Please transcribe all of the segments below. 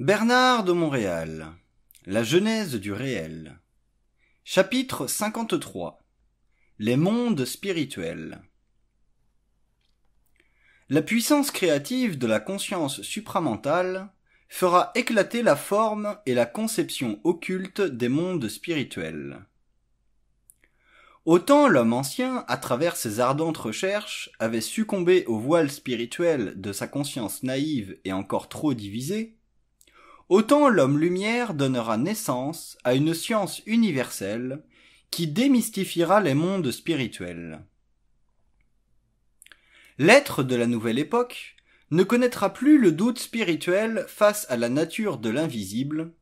Bernard de Montréal. La genèse du réel. Chapitre 53. Les mondes spirituels. La puissance créative de la conscience supramentale fera éclater la forme et la conception occulte des mondes spirituels. Autant l'homme ancien, à travers ses ardentes recherches, avait succombé au voile spirituel de sa conscience naïve et encore trop divisée, autant l'homme lumière donnera naissance à une science universelle qui démystifiera les mondes spirituels. L'être de la nouvelle époque ne connaîtra plus le doute spirituel face à la nature de l'invisible,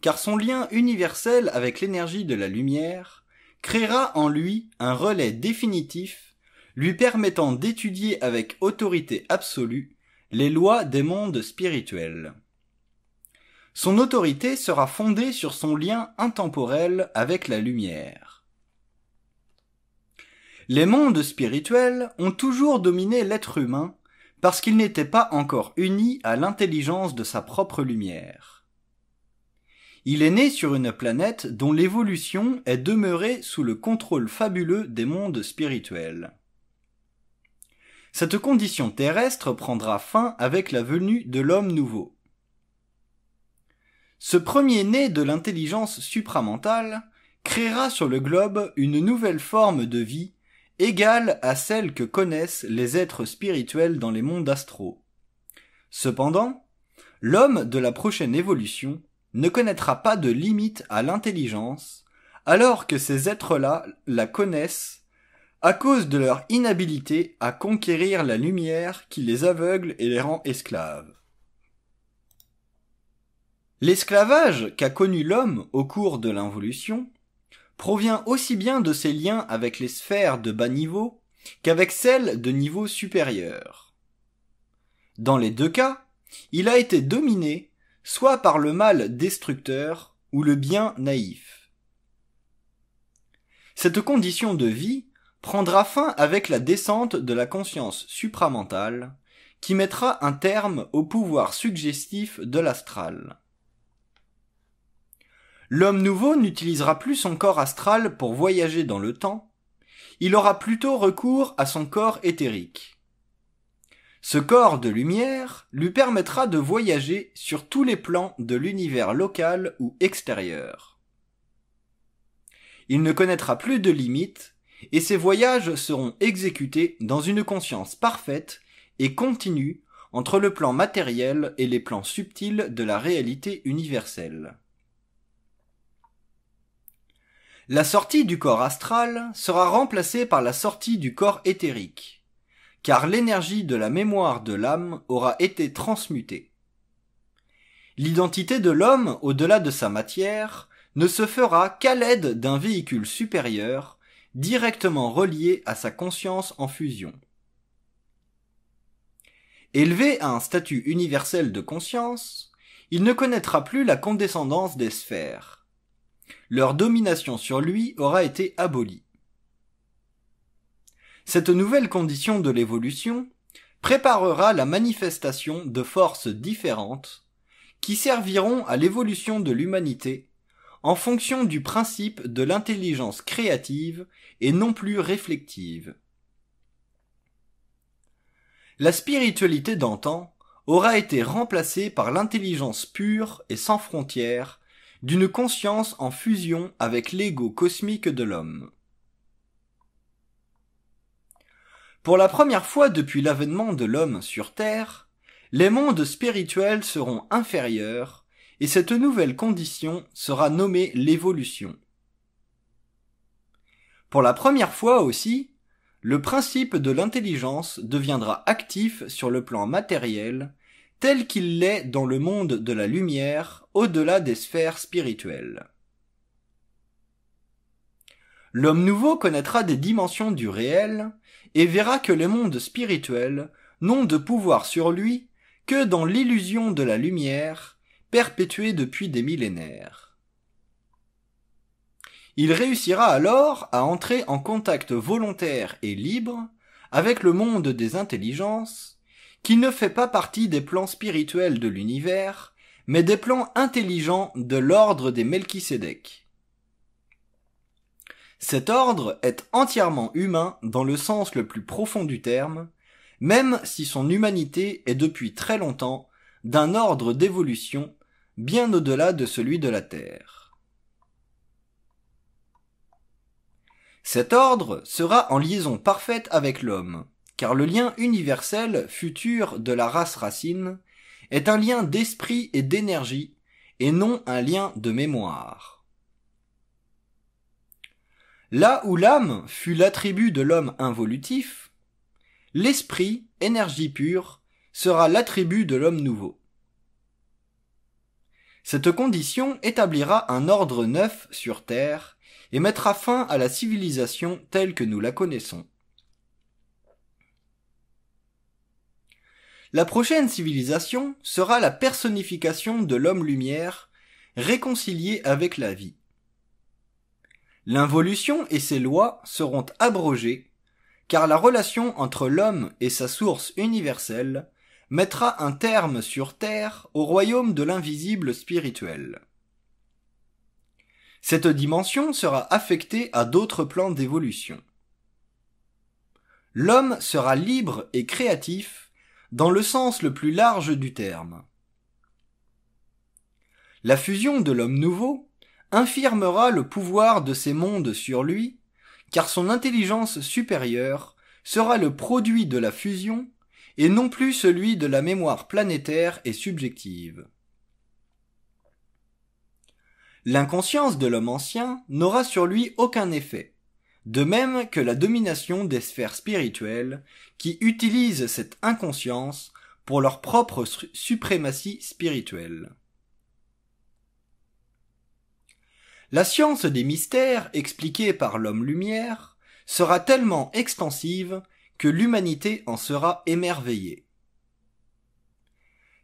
car son lien universel avec l'énergie de la lumière créera en lui un relais définitif lui permettant d'étudier avec autorité absolue les lois des mondes spirituels. Son autorité sera fondée sur son lien intemporel avec la lumière. Les mondes spirituels ont toujours dominé l'être humain parce qu'il n'était pas encore uni à l'intelligence de sa propre lumière. Il est né sur une planète dont l'évolution est demeurée sous le contrôle fabuleux des mondes spirituels. Cette condition terrestre prendra fin avec la venue de l'homme nouveau. Ce premier-né de l'intelligence supramentale créera sur le globe une nouvelle forme de vie égale à celle que connaissent les êtres spirituels dans les mondes astraux. Cependant, l'homme de la prochaine évolution ne connaîtra pas de limite à l'intelligence, alors que ces êtres-là la connaissent à cause de leur inhabilité à conquérir la lumière qui les aveugle et les rend esclaves. L'esclavage qu'a connu l'homme au cours de l'involution provient aussi bien de ses liens avec les sphères de bas niveau qu'avec celles de niveau supérieur. Dans les deux cas, il a été dominé soit par le mal destructeur ou le bien naïf. Cette condition de vie prendra fin avec la descente de la conscience supramentale qui mettra un terme au pouvoir suggestif de l'astral. L'homme nouveau n'utilisera plus son corps astral pour voyager dans le temps, il aura plutôt recours à son corps éthérique. Ce corps de lumière lui permettra de voyager sur tous les plans de l'univers local ou extérieur. Il ne connaîtra plus de limites, et ses voyages seront exécutés dans une conscience parfaite et continue entre le plan matériel et les plans subtils de la réalité universelle. La sortie du corps astral sera remplacée par la sortie du corps éthérique, car l'énergie de la mémoire de l'âme aura été transmutée. L'identité de l'homme au-delà de sa matière ne se fera qu'à l'aide d'un véhicule supérieur directement relié à sa conscience en fusion. Élevé à un statut universel de conscience, il ne connaîtra plus la condescendance des sphères leur domination sur lui aura été abolie. Cette nouvelle condition de l'évolution préparera la manifestation de forces différentes qui serviront à l'évolution de l'humanité en fonction du principe de l'intelligence créative et non plus réflective. La spiritualité d'antan aura été remplacée par l'intelligence pure et sans frontières d'une conscience en fusion avec l'ego cosmique de l'homme. Pour la première fois depuis l'avènement de l'homme sur Terre, les mondes spirituels seront inférieurs, et cette nouvelle condition sera nommée l'évolution. Pour la première fois aussi, le principe de l'intelligence deviendra actif sur le plan matériel tel qu'il l'est dans le monde de la lumière au-delà des sphères spirituelles. L'homme nouveau connaîtra des dimensions du réel et verra que les mondes spirituels n'ont de pouvoir sur lui que dans l'illusion de la lumière perpétuée depuis des millénaires. Il réussira alors à entrer en contact volontaire et libre avec le monde des intelligences qui ne fait pas partie des plans spirituels de l'univers, mais des plans intelligents de l'ordre des Melchisédek. Cet ordre est entièrement humain dans le sens le plus profond du terme, même si son humanité est depuis très longtemps d'un ordre d'évolution bien au-delà de celui de la Terre. Cet ordre sera en liaison parfaite avec l'homme, car le lien universel futur de la race racine est un lien d'esprit et d'énergie, et non un lien de mémoire. Là où l'âme fut l'attribut de l'homme involutif, l'esprit, énergie pure, sera l'attribut de l'homme nouveau. Cette condition établira un ordre neuf sur Terre et mettra fin à la civilisation telle que nous la connaissons. La prochaine civilisation sera la personnification de l'homme-lumière, réconcilié avec la vie. L'involution et ses lois seront abrogées, car la relation entre l'homme et sa source universelle mettra un terme sur terre au royaume de l'invisible spirituel. Cette dimension sera affectée à d'autres plans d'évolution. L'homme sera libre et créatif dans le sens le plus large du terme. La fusion de l'homme nouveau infirmera le pouvoir de ces mondes sur lui, car son intelligence supérieure sera le produit de la fusion et non plus celui de la mémoire planétaire et subjective. L'inconscience de l'homme ancien n'aura sur lui aucun effet, de même que la domination des sphères spirituelles qui utilisent cette inconscience pour leur propre suprématie spirituelle. La science des mystères expliquée par l'homme lumière sera tellement extensive que l'humanité en sera émerveillée.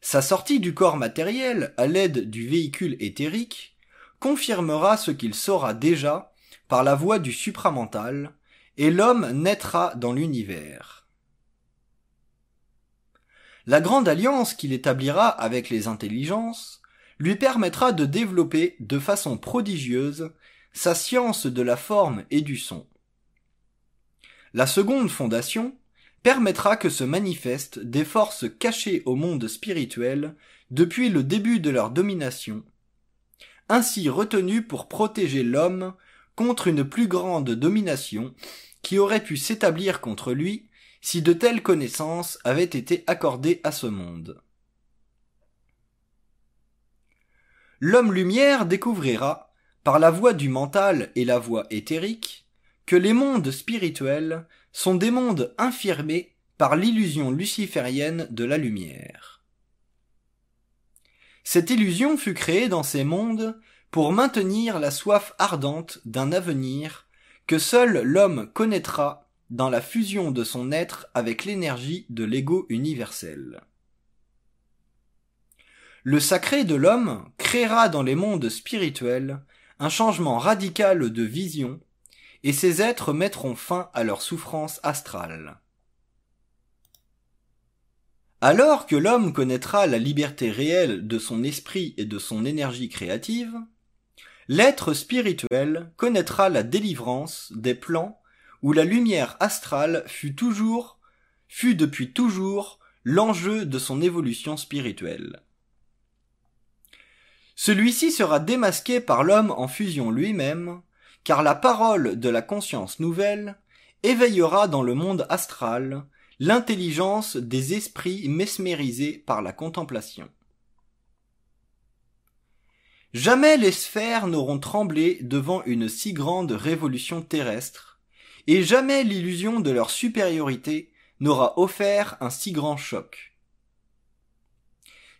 Sa sortie du corps matériel à l'aide du véhicule éthérique confirmera ce qu'il saura déjà par la voie du supramental, et l'homme naîtra dans l'univers. La grande alliance qu'il établira avec les intelligences lui permettra de développer de façon prodigieuse sa science de la forme et du son. La seconde fondation permettra que se manifestent des forces cachées au monde spirituel depuis le début de leur domination, ainsi retenues pour protéger l'homme contre une plus grande domination qui aurait pu s'établir contre lui si de telles connaissances avaient été accordées à ce monde. L'homme lumière découvrira, par la voie du mental et la voie éthérique, que les mondes spirituels sont des mondes infirmés par l'illusion luciférienne de la lumière. Cette illusion fut créée dans ces mondes pour maintenir la soif ardente d'un avenir que seul l'homme connaîtra dans la fusion de son être avec l'énergie de l'ego universel. Le sacré de l'homme créera dans les mondes spirituels un changement radical de vision, et ces êtres mettront fin à leur souffrance astrale. Alors que l'homme connaîtra la liberté réelle de son esprit et de son énergie créative, l'être spirituel connaîtra la délivrance des plans où la lumière astrale fut toujours, fut depuis toujours l'enjeu de son évolution spirituelle. Celui-ci sera démasqué par l'homme en fusion lui-même, car la parole de la conscience nouvelle éveillera dans le monde astral l'intelligence des esprits mesmérisés par la contemplation. Jamais les sphères n'auront tremblé devant une si grande révolution terrestre, et jamais l'illusion de leur supériorité n'aura offert un si grand choc.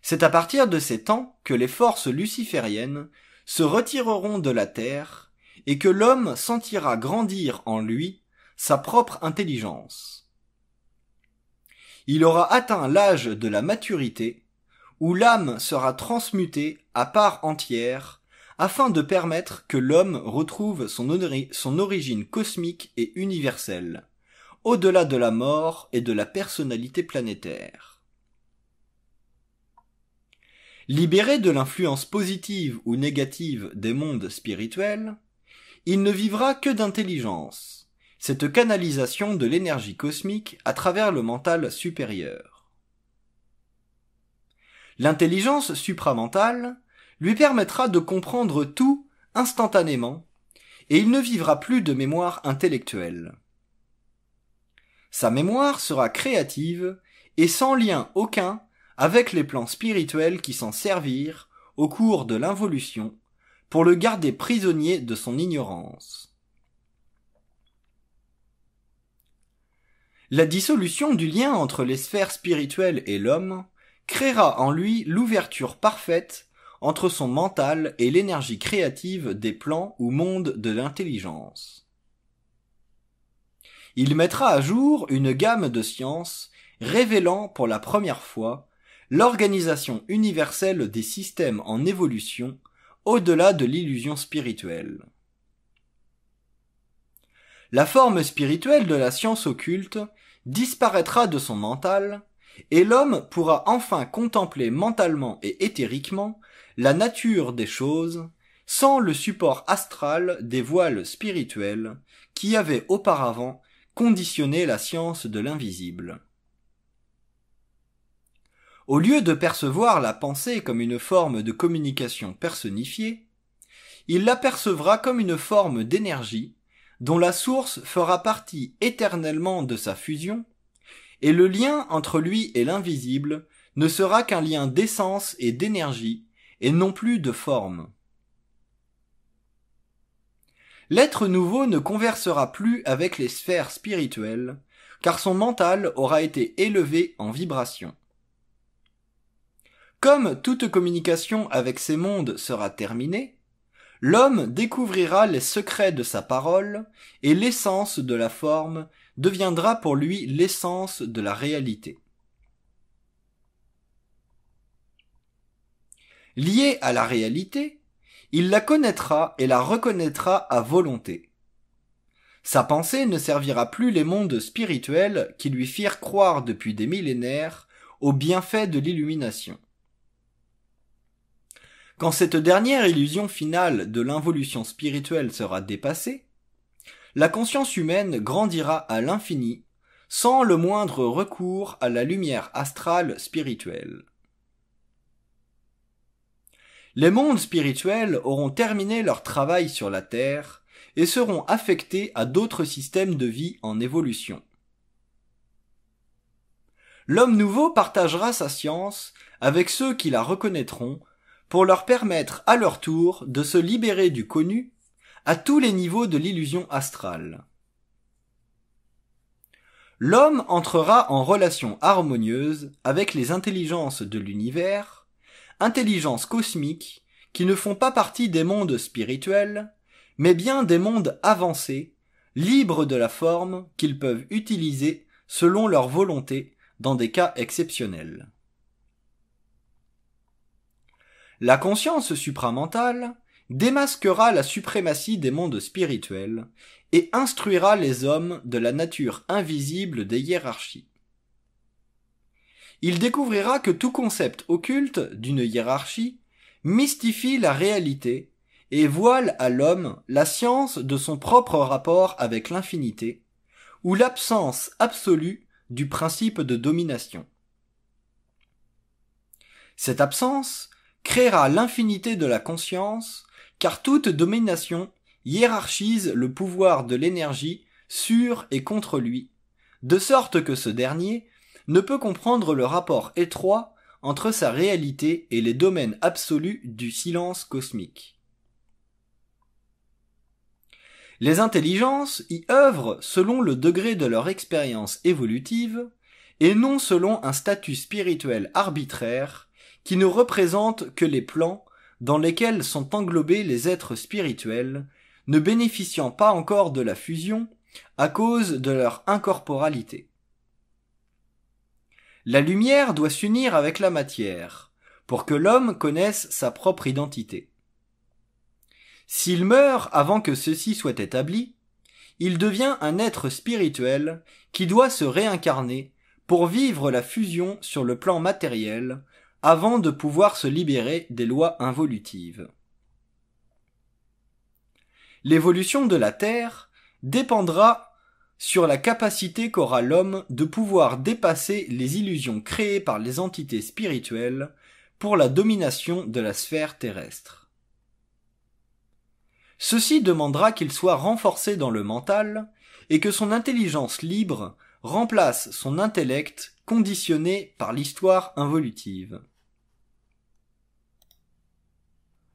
C'est à partir de ces temps que les forces lucifériennes se retireront de la terre et que l'homme sentira grandir en lui sa propre intelligence. Il aura atteint l'âge de la maturité où l'âme sera transmutée à part entière afin de permettre que l'homme retrouve son, origine cosmique et universelle, au-delà de la mort et de la personnalité planétaire. Libéré de l'influence positive ou négative des mondes spirituels, il ne vivra que d'intelligence, cette canalisation de l'énergie cosmique à travers le mental supérieur. L'intelligence supramentale lui permettra de comprendre tout instantanément, et il ne vivra plus de mémoire intellectuelle. Sa mémoire sera créative et sans lien aucun avec les plans spirituels qui s'en servirent au cours de l'involution pour le garder prisonnier de son ignorance. La dissolution du lien entre les sphères spirituelles et l'homme créera en lui l'ouverture parfaite entre son mental et l'énergie créative des plans ou mondes de l'intelligence. Il mettra à jour une gamme de sciences révélant pour la première fois l'organisation universelle des systèmes en évolution au-delà de l'illusion spirituelle. La forme spirituelle de la science occulte disparaîtra de son mental, et l'homme pourra enfin contempler mentalement et éthériquement la nature des choses sans le support astral des voiles spirituels qui avaient auparavant conditionné la science de l'invisible. Au lieu de percevoir la pensée comme une forme de communication personnifiée, il l'apercevra comme une forme d'énergie dont la source fera partie éternellement de sa fusion, et le lien entre lui et l'invisible ne sera qu'un lien d'essence et d'énergie, et non plus de forme. L'être nouveau ne conversera plus avec les sphères spirituelles, car son mental aura été élevé en vibration. Comme toute communication avec ces mondes sera terminée, l'homme découvrira les secrets de sa parole et l'essence de la forme deviendra pour lui l'essence de la réalité. Lié à la réalité, il la connaîtra et la reconnaîtra à volonté. Sa pensée ne servira plus les mondes spirituels qui lui firent croire depuis des millénaires aux bienfaits de l'illumination. Quand cette dernière illusion finale de l'involution spirituelle sera dépassée, la conscience humaine grandira à l'infini sans le moindre recours à la lumière astrale spirituelle. Les mondes spirituels auront terminé leur travail sur la Terre et seront affectés à d'autres systèmes de vie en évolution. L'homme nouveau partagera sa science avec ceux qui la reconnaîtront pour leur permettre à leur tour de se libérer du connu à tous les niveaux de l'illusion astrale. L'homme entrera en relation harmonieuse avec les intelligences de l'univers, intelligences cosmiques qui ne font pas partie des mondes spirituels, mais bien des mondes avancés, libres de la forme qu'ils peuvent utiliser selon leur volonté dans des cas exceptionnels. La conscience supramentale démasquera la suprématie des mondes spirituels et instruira les hommes de la nature invisible des hiérarchies. Il découvrira que tout concept occulte d'une hiérarchie mystifie la réalité et voile à l'homme la science de son propre rapport avec l'infinité, ou l'absence absolue du principe de domination. Cette absence créera l'infinité de la conscience, car toute domination hiérarchise le pouvoir de l'énergie sur et contre lui, de sorte que ce dernier ne peut comprendre le rapport étroit entre sa réalité et les domaines absolus du silence cosmique. Les intelligences y œuvrent selon le degré de leur expérience évolutive et non selon un statut spirituel arbitraire qui ne représentent que les plans dans lesquels sont englobés les êtres spirituels, ne bénéficiant pas encore de la fusion à cause de leur incorporalité. La lumière doit s'unir avec la matière, pour que l'homme connaisse sa propre identité. S'il meurt avant que ceci soit établi, il devient un être spirituel qui doit se réincarner pour vivre la fusion sur le plan matériel avant de pouvoir se libérer des lois involutives. L'évolution de la Terre dépendra sur la capacité qu'aura l'homme de pouvoir dépasser les illusions créées par les entités spirituelles pour la domination de la sphère terrestre. Ceci demandera qu'il soit renforcé dans le mental et que son intelligence libre remplace son intellect conditionné par l'histoire involutive.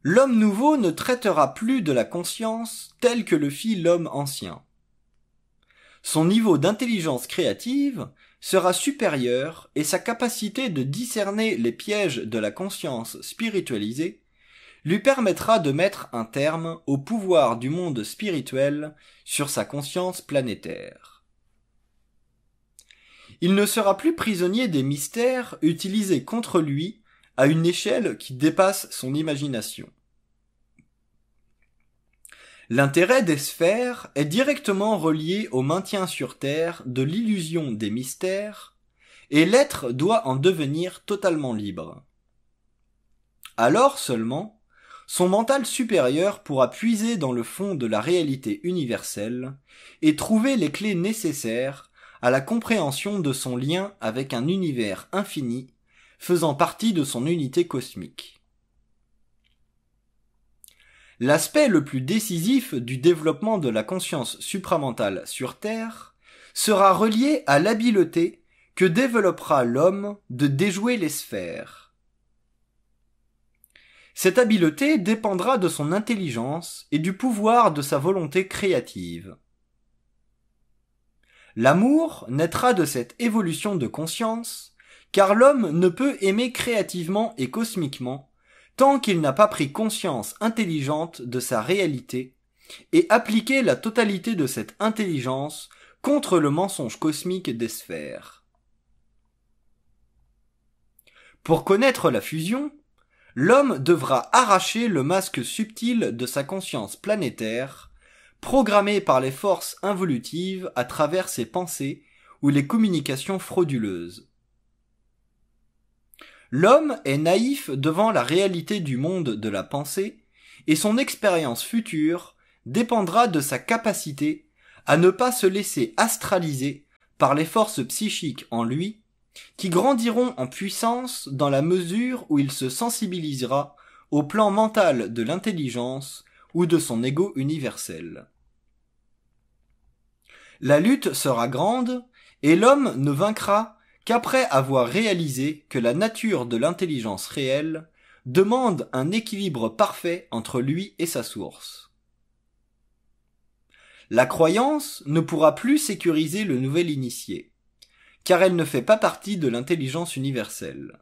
L'homme nouveau ne traitera plus de la conscience tel que le fit l'homme ancien. Son niveau d'intelligence créative sera supérieur et sa capacité de discerner les pièges de la conscience spiritualisée lui permettra de mettre un terme au pouvoir du monde spirituel sur sa conscience planétaire. Il ne sera plus prisonnier des mystères utilisés contre lui à une échelle qui dépasse son imagination. L'intérêt des sphères est directement relié au maintien sur Terre de l'illusion des mystères, et l'être doit en devenir totalement libre. Alors seulement, son mental supérieur pourra puiser dans le fond de la réalité universelle et trouver les clés nécessaires à la compréhension de son lien avec un univers infini faisant partie de son unité cosmique. L'aspect le plus décisif du développement de la conscience supramentale sur Terre sera relié à l'habileté que développera l'homme de déjouer les sphères. Cette habileté dépendra de son intelligence et du pouvoir de sa volonté créative. L'amour naîtra de cette évolution de conscience, car l'homme ne peut aimer créativement et cosmiquement tant qu'il n'a pas pris conscience intelligente de sa réalité et appliqué la totalité de cette intelligence contre le mensonge cosmique des sphères. Pour connaître la fusion, l'homme devra arracher le masque subtil de sa conscience planétaire, programmé par les forces involutives à travers ses pensées ou les communications frauduleuses. L'homme est naïf devant la réalité du monde de la pensée, et son expérience future dépendra de sa capacité à ne pas se laisser astraliser par les forces psychiques en lui, qui grandiront en puissance dans la mesure où il se sensibilisera au plan mental de l'intelligence ou de son ego universel. La lutte sera grande, et l'homme ne vaincra qu'après avoir réalisé que la nature de l'intelligence réelle demande un équilibre parfait entre lui et sa source. La croyance ne pourra plus sécuriser le nouvel initié, car elle ne fait pas partie de l'intelligence universelle.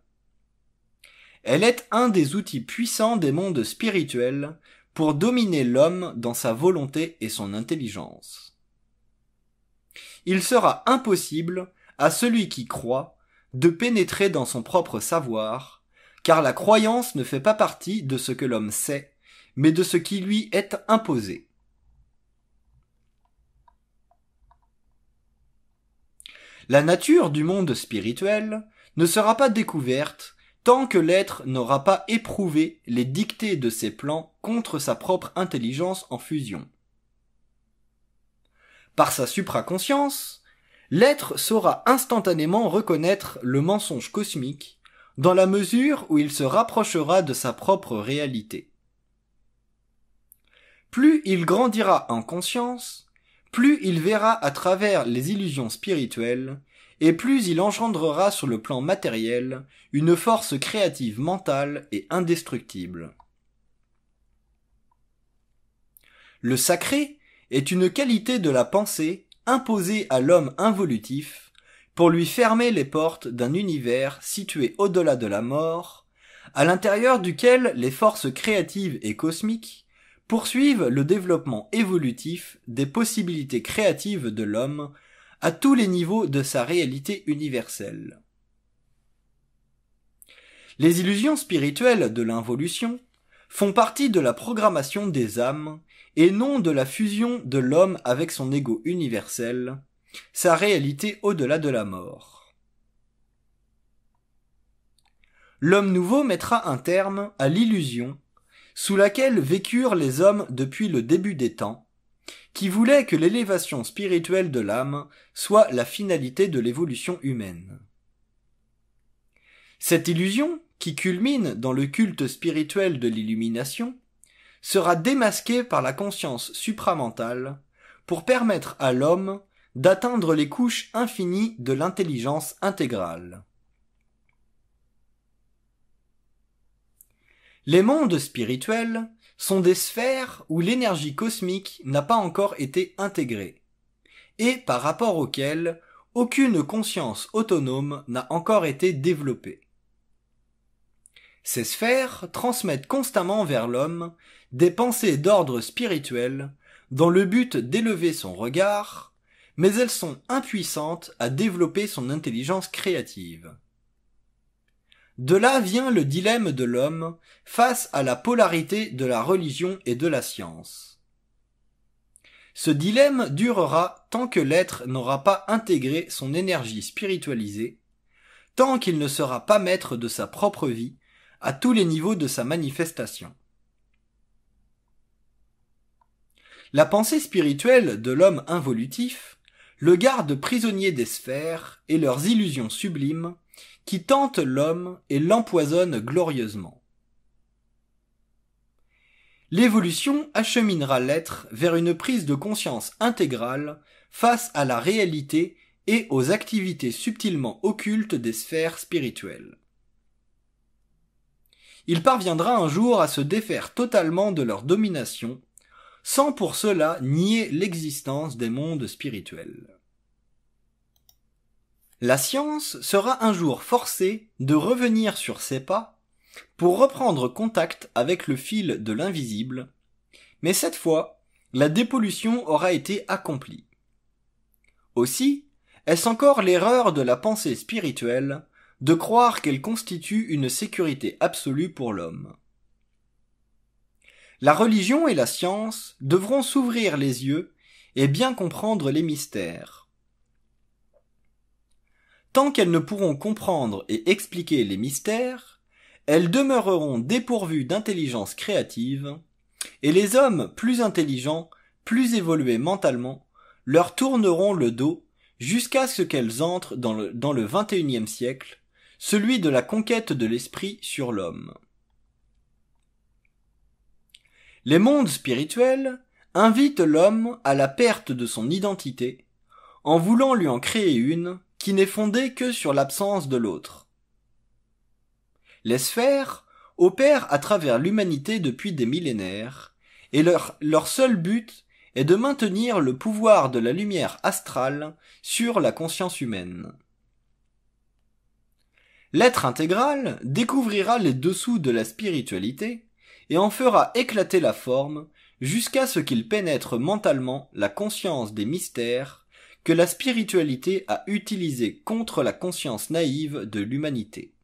Elle est un des outils puissants des mondes spirituels pour dominer l'homme dans sa volonté et son intelligence. Il sera impossible à celui qui croit de pénétrer dans son propre savoir, car la croyance ne fait pas partie de ce que l'homme sait, mais de ce qui lui est imposé. La nature du monde spirituel ne sera pas découverte tant que l'être n'aura pas éprouvé les dictées de ses plans contre sa propre intelligence en fusion. Par sa supraconscience, l'être saura instantanément reconnaître le mensonge cosmique dans la mesure où il se rapprochera de sa propre réalité. Plus il grandira en conscience, plus il verra à travers les illusions spirituelles, et plus il engendrera sur le plan matériel une force créative mentale et indestructible. Le sacré est une qualité de la pensée imposé à l'homme involutif pour lui fermer les portes d'un univers situé au-delà de la mort, à l'intérieur duquel les forces créatives et cosmiques poursuivent le développement évolutif des possibilités créatives de l'homme à tous les niveaux de sa réalité universelle. Les illusions spirituelles de l'involution font partie de la programmation des âmes et non de la fusion de l'homme avec son ego universel, sa réalité au-delà de la mort. l'homme nouveau mettra un terme à l'illusion sous laquelle vécurent les hommes depuis le début des temps, qui voulaient que l'élévation spirituelle de l'âme soit la finalité de l'évolution humaine. Cette illusion, qui culmine dans le culte spirituel de l'illumination, sera démasquée par la conscience supramentale pour permettre à l'homme d'atteindre les couches infinies de l'intelligence intégrale. Les mondes spirituels sont des sphères où l'énergie cosmique n'a pas encore été intégrée, et par rapport auxquelles aucune conscience autonome n'a encore été développée. Ces sphères transmettent constamment vers l'homme des pensées d'ordre spirituel dans le but d'élever son regard, mais elles sont impuissantes à développer son intelligence créative. De là vient le dilemme de l'homme face à la polarité de la religion et de la science. Ce dilemme durera tant que l'être n'aura pas intégré son énergie spiritualisée, tant qu'il ne sera pas maître de sa propre vie à tous les niveaux de sa manifestation. La pensée spirituelle de l'homme involutif le garde prisonnier des sphères et leurs illusions sublimes qui tente l'homme et l'empoisonne glorieusement. L'évolution acheminera l'être vers une prise de conscience intégrale face à la réalité et aux activités subtilement occultes des sphères spirituelles. Il parviendra un jour à se défaire totalement de leur domination, sans pour cela nier l'existence des mondes spirituels. La science sera un jour forcée de revenir sur ses pas pour reprendre contact avec le fil de l'invisible, mais cette fois, la dépollution aura été accomplie. Aussi, est-ce encore l'erreur de la pensée spirituelle de croire qu'elle constitue une sécurité absolue pour l'homme? La religion et la science devront s'ouvrir les yeux et bien comprendre les mystères Tant qu'elles ne pourront comprendre et expliquer les mystères, elles demeureront dépourvues d'intelligence créative, et les hommes plus intelligents, plus évolués mentalement, leur tourneront le dos jusqu'à ce qu'elles entrent dans le, dans le XXIe siècle, celui de la conquête de l'esprit sur l'homme. Les mondes spirituels invitent l'homme à la perte de son identité, en voulant lui en créer une qui n'est fondée que sur l'absence de l'autre. Les sphères opèrent à travers l'humanité depuis des millénaires, et leur, seul but est de maintenir le pouvoir de la lumière astrale sur la conscience humaine. L'être intégral découvrira les dessous de la spiritualité et en fera éclater la forme jusqu'à ce qu'il pénètre mentalement la conscience des mystères que la spiritualité a utilisé contre la conscience naïve de l'humanité.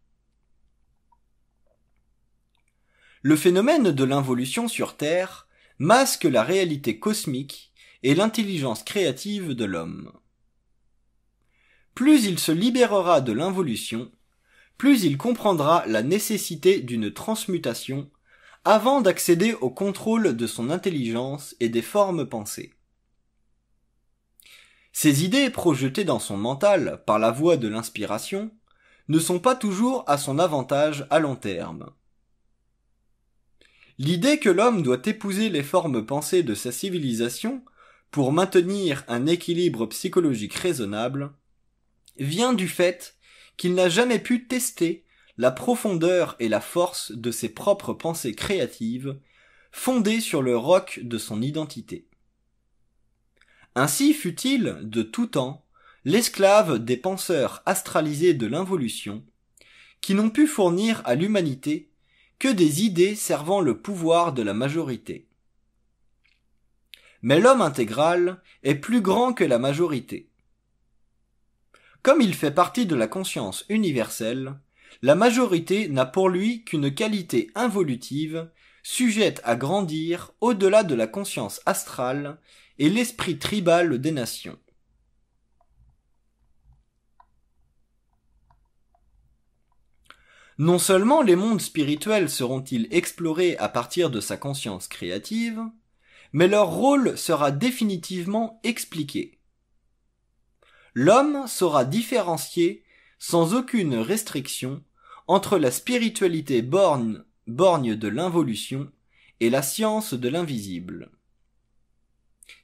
Le phénomène de l'involution sur Terre masque la réalité cosmique et l'intelligence créative de l'homme. Plus il se libérera de l'involution, plus il comprendra la nécessité d'une transmutation avant d'accéder au contrôle de son intelligence et des formes pensées. Ces idées projetées dans son mental par la voie de l'inspiration ne sont pas toujours à son avantage à long terme. L'idée que l'homme doit épouser les formes pensées de sa civilisation pour maintenir un équilibre psychologique raisonnable vient du fait qu'il n'a jamais pu tester la profondeur et la force de ses propres pensées créatives fondées sur le roc de son identité. Ainsi fut-il, de tout temps, l'esclave des penseurs astralisés de l'involution, qui n'ont pu fournir à l'humanité que des idées servant le pouvoir de la majorité. Mais l'homme intégral est plus grand que la majorité. Comme il fait partie de la conscience universelle, la majorité n'a pour lui qu'une qualité involutive, sujette à grandir au-delà de la conscience astrale et l'esprit tribal des nations. Non seulement les mondes spirituels seront-ils explorés à partir de sa conscience créative, mais leur rôle sera définitivement expliqué. L'homme saura différencier, sans aucune restriction, entre la spiritualité borgne, borgne de l'involution et la science de l'invisible.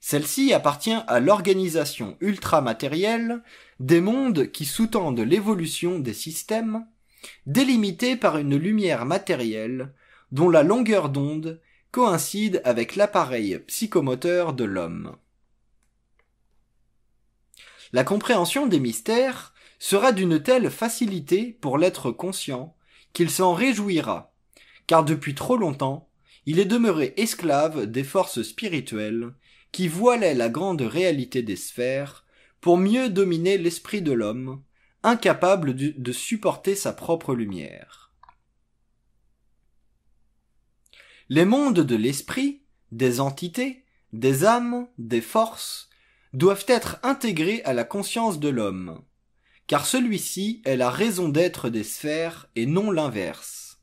Celle-ci appartient à l'organisation ultramatérielle des mondes qui sous-tendent l'évolution des systèmes, délimités par une lumière matérielle dont la longueur d'onde coïncide avec l'appareil psychomoteur de l'homme. La compréhension des mystères sera d'une telle facilité pour l'être conscient qu'il s'en réjouira, car depuis trop longtemps, il est demeuré esclave des forces spirituelles qui voilaient la grande réalité des sphères pour mieux dominer l'esprit de l'homme, incapable de supporter sa propre lumière. Les mondes de l'esprit, des entités, des âmes, des forces, doivent être intégrés à la conscience de l'homme, car celui-ci est la raison d'être des sphères et non l'inverse.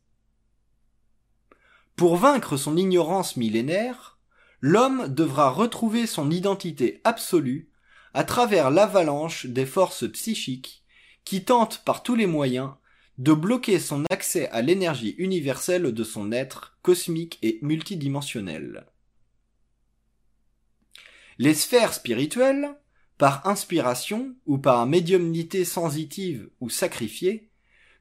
Pour vaincre son ignorance millénaire, l'homme devra retrouver son identité absolue à travers l'avalanche des forces psychiques qui tentent par tous les moyens de bloquer son accès à l'énergie universelle de son être cosmique et multidimensionnel. Les sphères spirituelles, par inspiration ou par médiumnité sensitive ou sacrifiée,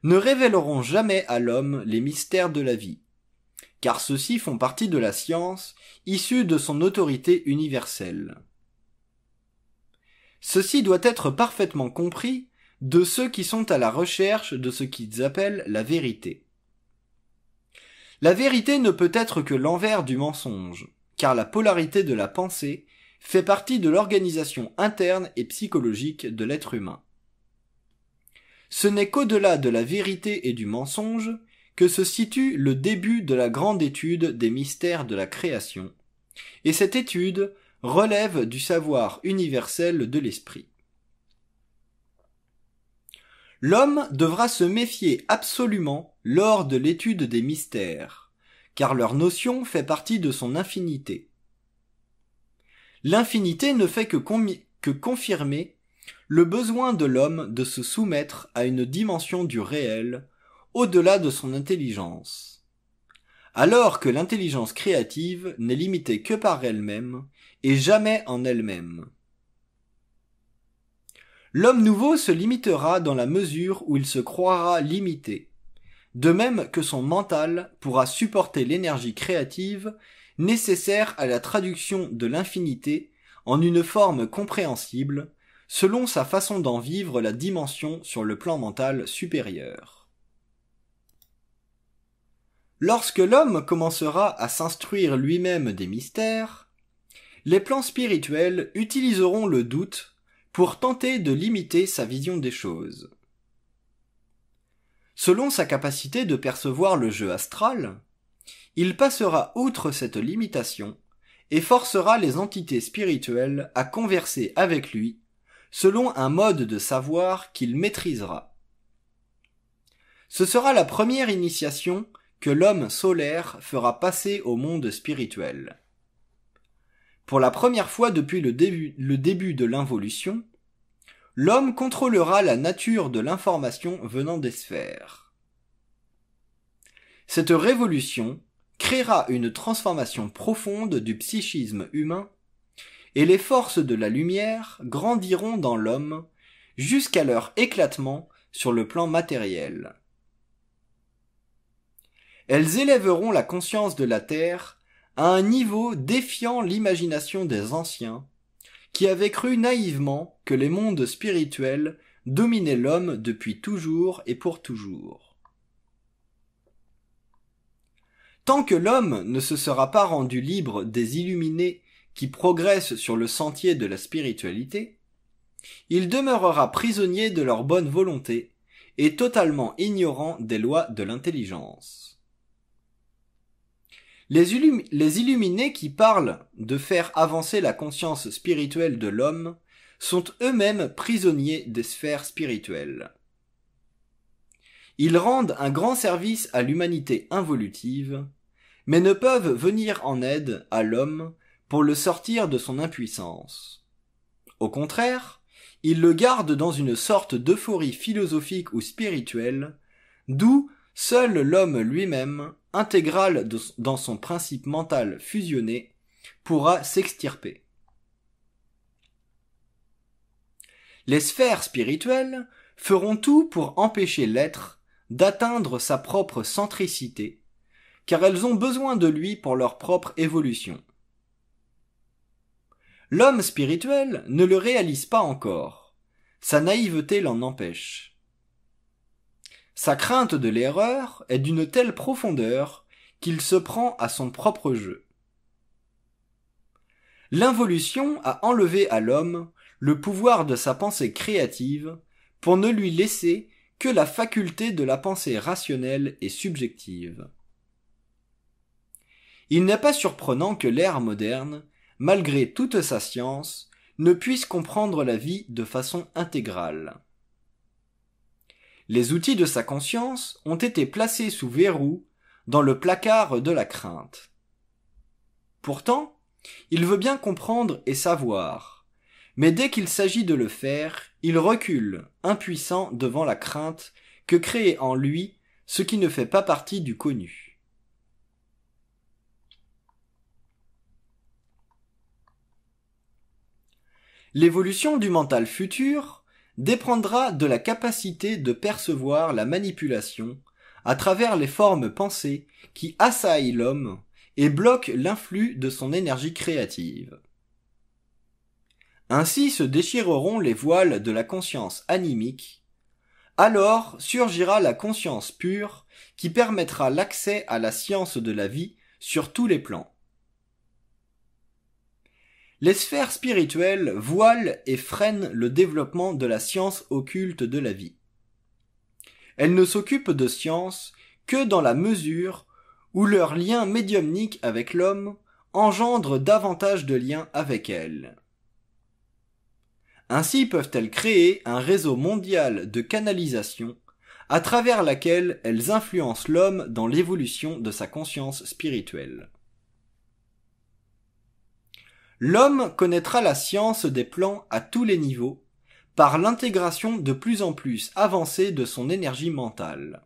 ne révéleront jamais à l'homme les mystères de la vie, car ceux-ci font partie de la science issue de son autorité universelle. Ceci doit être parfaitement compris de ceux qui sont à la recherche de ce qu'ils appellent la vérité. La vérité ne peut être que l'envers du mensonge, car la polarité de la pensée fait partie de l'organisation interne et psychologique de l'être humain. Ce n'est qu'au-delà de la vérité et du mensonge que se situe le début de la grande étude des mystères de la création, et cette étude relève du savoir universel de l'esprit. L'homme devra se méfier absolument lors de l'étude des mystères, car leur notion fait partie de son infinité. L'infinité ne fait que, que confirmer le besoin de l'homme de se soumettre à une dimension du réel au-delà de son intelligence. Alors que l'intelligence créative n'est limitée que par elle-même et jamais en elle-même. L'homme nouveau se limitera dans la mesure où il se croira limité, de même que son mental pourra supporter l'énergie créative nécessaire à la traduction de l'infinité en une forme compréhensible, selon sa façon d'en vivre la dimension sur le plan mental supérieur. Lorsque l'homme commencera à s'instruire lui-même des mystères, les plans spirituels utiliseront le doute pour tenter de limiter sa vision des choses. Selon sa capacité de percevoir le jeu astral, il passera outre cette limitation et forcera les entités spirituelles à converser avec lui selon un mode de savoir qu'il maîtrisera. Ce sera la première initiation que l'homme solaire fera passer au monde spirituel. Pour la première fois depuis le début, de l'involution, l'homme contrôlera la nature de l'information venant des sphères. Cette révolution créera une transformation profonde du psychisme humain, et les forces de la lumière grandiront dans l'homme jusqu'à leur éclatement sur le plan matériel. Elles élèveront la conscience de la Terre à un niveau défiant l'imagination des anciens, qui avaient cru naïvement que les mondes spirituels dominaient l'homme depuis toujours et pour toujours. Tant que l'homme ne se sera pas rendu libre des illuminés qui progressent sur le sentier de la spiritualité, il demeurera prisonnier de leur bonne volonté et totalement ignorant des lois de l'intelligence. Les, illuminés qui parlent de faire avancer la conscience spirituelle de l'homme sont eux-mêmes prisonniers des sphères spirituelles. Ils rendent un grand service à l'humanité involutive, mais ne peuvent venir en aide à l'homme pour le sortir de son impuissance. Au contraire, ils le gardent dans une sorte d'euphorie philosophique ou spirituelle, d'où seul l'homme lui-même, intégral dans son principe mental fusionné, pourra s'extirper. Les sphères spirituelles feront tout pour empêcher l'être d'atteindre sa propre centricité, car elles ont besoin de lui pour leur propre évolution. L'homme spirituel ne le réalise pas encore. Sa naïveté l'en empêche. Sa crainte de l'erreur est d'une telle profondeur qu'il se prend à son propre jeu. L'involution a enlevé à l'homme le pouvoir de sa pensée créative pour ne lui laisser que la faculté de la pensée rationnelle et subjective. Il n'est pas surprenant que l'ère moderne malgré toute sa science, ne puisse comprendre la vie de façon intégrale. Les outils de sa conscience ont été placés sous verrou dans le placard de la crainte. Pourtant, il veut bien comprendre et savoir, mais dès qu'il s'agit de le faire, il recule, impuissant devant la crainte que crée en lui ce qui ne fait pas partie du connu. L'évolution du mental futur dépendra de la capacité de percevoir la manipulation à travers les formes pensées qui assaillent l'homme et bloquent l'influx de son énergie créative. Ainsi se déchireront les voiles de la conscience animique, alors surgira la conscience pure qui permettra l'accès à la science de la vie sur tous les plans. Les sphères spirituelles voilent et freinent le développement de la science occulte de la vie. Elles ne s'occupent de science que dans la mesure où leur lien médiumnique avec l'homme engendre davantage de liens avec elles. Ainsi peuvent-elles créer un réseau mondial de canalisation à travers laquelle elles influencent l'homme dans l'évolution de sa conscience spirituelle. L'homme connaîtra la science des plans à tous les niveaux, par l'intégration de plus en plus avancée de son énergie mentale.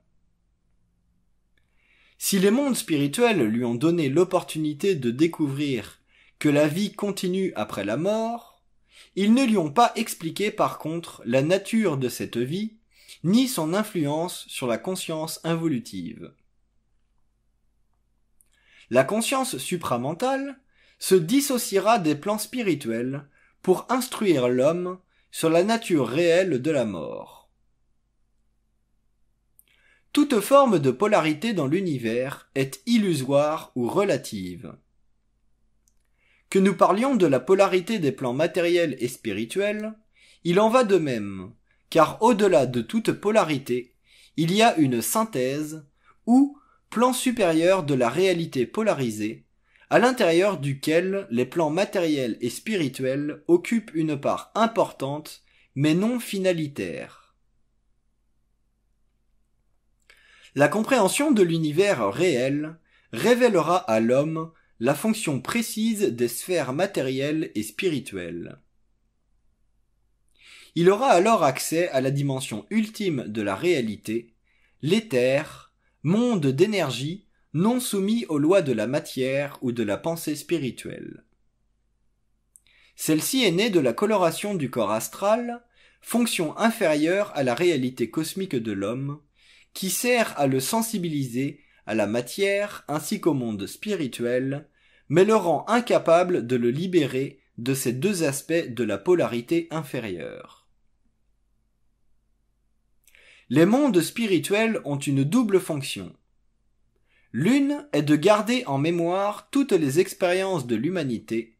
Si les mondes spirituels lui ont donné l'opportunité de découvrir que la vie continue après la mort, ils ne lui ont pas expliqué par contre la nature de cette vie, ni son influence sur la conscience involutive. La conscience supramentale se dissociera des plans spirituels pour instruire l'homme sur la nature réelle de la mort. Toute forme de polarité dans l'univers est illusoire ou relative. Que nous parlions de la polarité des plans matériels et spirituels, il en va de même, car au-delà de toute polarité, il y a une synthèse ou plan supérieur de la réalité polarisée à l'intérieur duquel les plans matériels et spirituels occupent une part importante, mais non finalitaire. La compréhension de l'univers réel révélera à l'homme la fonction précise des sphères matérielles et spirituelles. Il aura alors accès à la dimension ultime de la réalité, l'éther, monde d'énergie non soumis aux lois de la matière ou de la pensée spirituelle. Celle-ci est née de la coloration du corps astral, fonction inférieure à la réalité cosmique de l'homme, qui sert à le sensibiliser à la matière ainsi qu'au monde spirituel, mais le rend incapable de le libérer de ces deux aspects de la polarité inférieure. Les mondes spirituels ont une double fonction. L'une est de garder en mémoire toutes les expériences de l'humanité,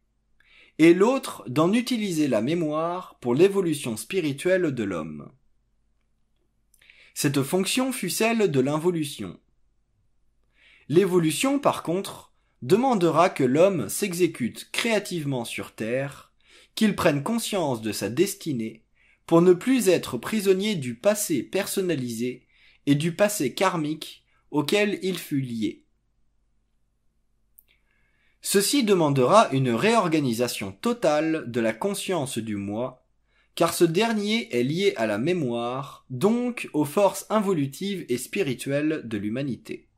et l'autre d'en utiliser la mémoire pour l'évolution spirituelle de l'homme. Cette fonction fut celle de l'involution. L'évolution, par contre, demandera que l'homme s'exécute créativement sur Terre, qu'il prenne conscience de sa destinée, pour ne plus être prisonnier du passé personnalisé et du passé karmique auquel il fut lié. Ceci demandera une réorganisation totale de la conscience du moi, car ce dernier est lié à la mémoire, donc aux forces involutives et spirituelles de l'humanité.